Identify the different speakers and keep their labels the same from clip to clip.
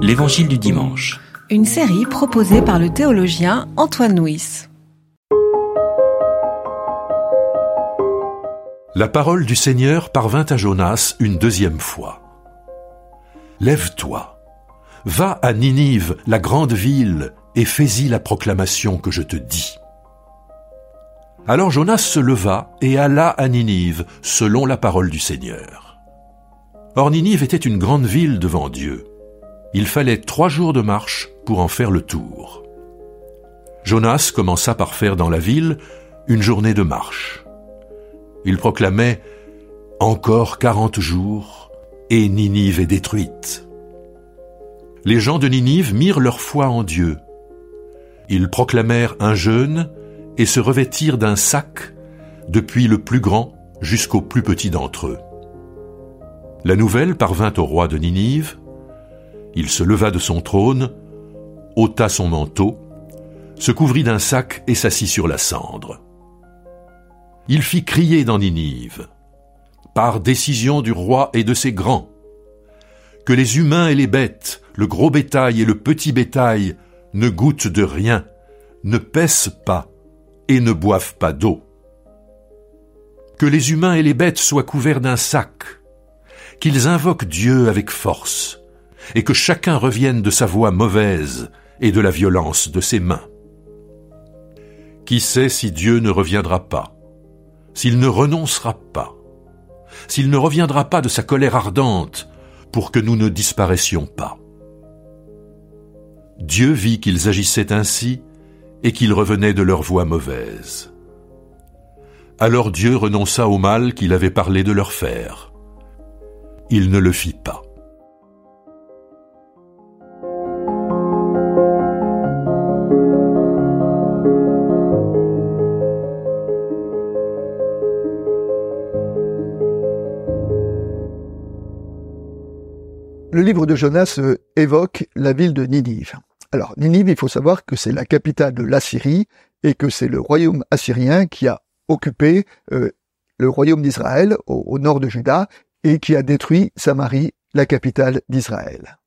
Speaker 1: L'Évangile du dimanche.
Speaker 2: Une série proposée par le théologien Antoine Nuis.
Speaker 3: La parole du Seigneur parvint à Jonas une deuxième fois. Lève-toi, va à Ninive, la grande ville, et fais-y la proclamation que je te dis. Alors Jonas se leva et alla à Ninive, selon la parole du Seigneur. Or Ninive était une grande ville devant Dieu. Il fallait trois jours de marche pour en faire le tour. Jonas commença par faire dans la ville une journée de marche. Il proclamait Encore quarante jours, et Ninive est détruite. Les gens de Ninive mirent leur foi en Dieu. Ils proclamèrent un jeûne et se revêtirent d'un sac, depuis le plus grand jusqu'au plus petit d'entre eux. La nouvelle parvint au roi de Ninive. Il se leva de son trône, ôta son manteau, se couvrit d'un sac et s'assit sur la cendre. Il fit crier dans Ninive, par décision du roi et de ses grands, que les humains et les bêtes, le gros bétail et le petit bétail ne goûtent de rien, ne pèsent pas, et ne boivent pas d'eau. Que les humains et les bêtes soient couverts d'un sac, qu'ils invoquent Dieu avec force, et que chacun revienne de sa voix mauvaise et de la violence de ses mains. Qui sait si Dieu ne reviendra pas, s'il ne renoncera pas, s'il ne reviendra pas de sa colère ardente pour que nous ne disparaissions pas? Dieu vit qu'ils agissaient ainsi et qu'ils revenaient de leur voie mauvaise. Alors Dieu renonça au mal qu'il avait parlé de leur faire. Il ne le fit pas.
Speaker 4: Le livre de Jonas euh, évoque la ville de Ninive. Alors, Ninive, il faut savoir que c'est la capitale de l'Assyrie et que c'est le royaume assyrien qui a occupé euh, le royaume d'Israël au, nord de Juda et qui a détruit Samarie, la capitale d'Israël.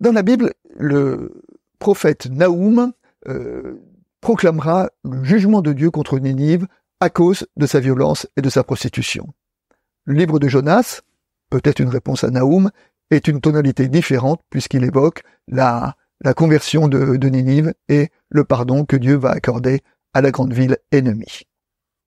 Speaker 4: Dans la Bible, le prophète Naoum euh, proclamera le jugement de Dieu contre Ninive à cause de sa violence et de sa prostitution. Le livre de Jonas, peut-être une réponse à Naoum, est une tonalité différente puisqu'il évoque la conversion de, Ninive et le pardon que Dieu va accorder à la grande ville ennemie.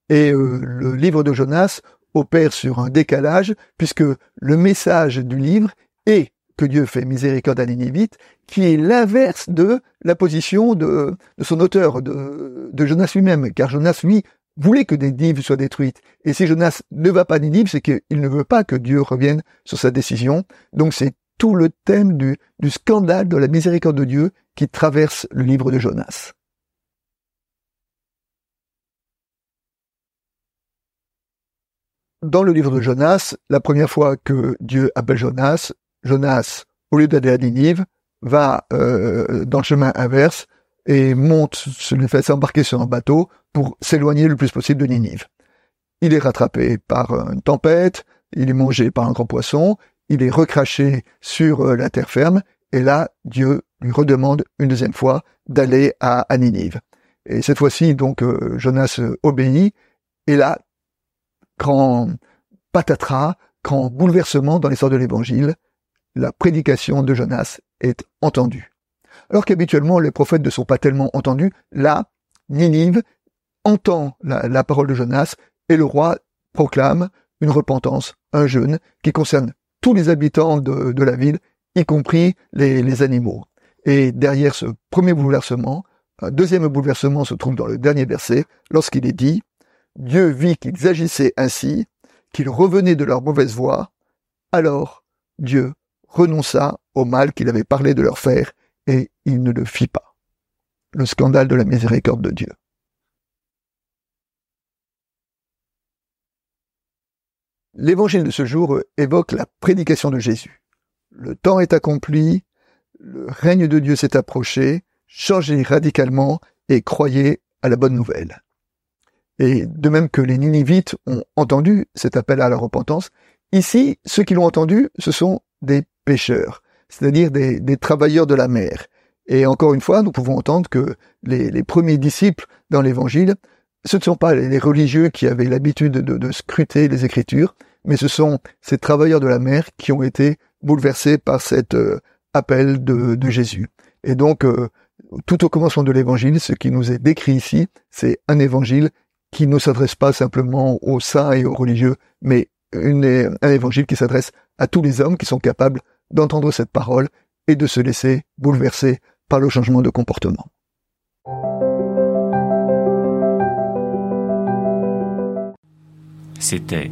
Speaker 4: Et euh, le livre de Jonas opère sur un décalage, puisque le message du livre est que Dieu fait miséricorde à Ninivites, qui est l'inverse de la position de, son auteur, de, de Jonas lui-même, car Jonas, lui, voulait que Ninive soit détruite. Et si Jonas ne va pas à Ninive, c'est qu'il ne veut pas que Dieu revienne sur sa décision. Donc c'est tout le thème du, scandale de la miséricorde de Dieu qui traverse le livre de Jonas. Dans le livre de Jonas, la première fois que Dieu appelle Jonas, Jonas, au lieu d'aller à Ninive, va euh, dans le chemin inverse et monte, se fait s'embarquer sur un bateau pour s'éloigner le plus possible de Ninive. Il est rattrapé par une tempête, il est mangé par un grand poisson, il est recraché sur euh, la terre ferme, et là, Dieu lui redemande une deuxième fois d'aller à, Ninive. Et cette fois-ci, donc, euh, Jonas euh, obéit, et là, grand patatras, grand bouleversement dans l'histoire de l'évangile, la prédication de Jonas est entendue. Alors qu'habituellement, les prophètes ne sont pas tellement entendus, là, Ninive entend la, parole de Jonas, et le roi proclame une repentance, un jeûne, qui concerne tous les habitants de, la ville, y compris les, animaux. Et derrière ce premier bouleversement, un deuxième bouleversement se trouve dans le dernier verset, lorsqu'il est dit, Dieu vit qu'ils agissaient ainsi, qu'ils revenaient de leur mauvaise voie, alors Dieu renonça au mal qu'il avait parlé de leur faire, et il ne le fit pas. Le scandale de la miséricorde de Dieu. L'évangile de ce jour évoque la prédication de Jésus. Le temps est accompli, le règne de Dieu s'est approché, changez radicalement et croyez à la bonne nouvelle. Et de même que les Ninivites ont entendu cet appel à la repentance, ici, ceux qui l'ont entendu, ce sont des pécheurs. c'est-à-dire des, travailleurs de la mer. Et encore une fois, nous pouvons entendre que les, premiers disciples dans l'Évangile, ce ne sont pas les religieux qui avaient l'habitude de, de, scruter les Écritures, mais ce sont ces travailleurs de la mer qui ont été bouleversés par cet euh, appel de, Jésus. Et donc, euh, tout au commencement de l'Évangile, ce qui nous est décrit ici, c'est un Évangile qui ne s'adresse pas simplement aux saints et aux religieux, mais un évangile qui s'adresse à tous les hommes qui sont capables d'entendre cette parole et de se laisser bouleverser par le changement de comportement.
Speaker 1: C'était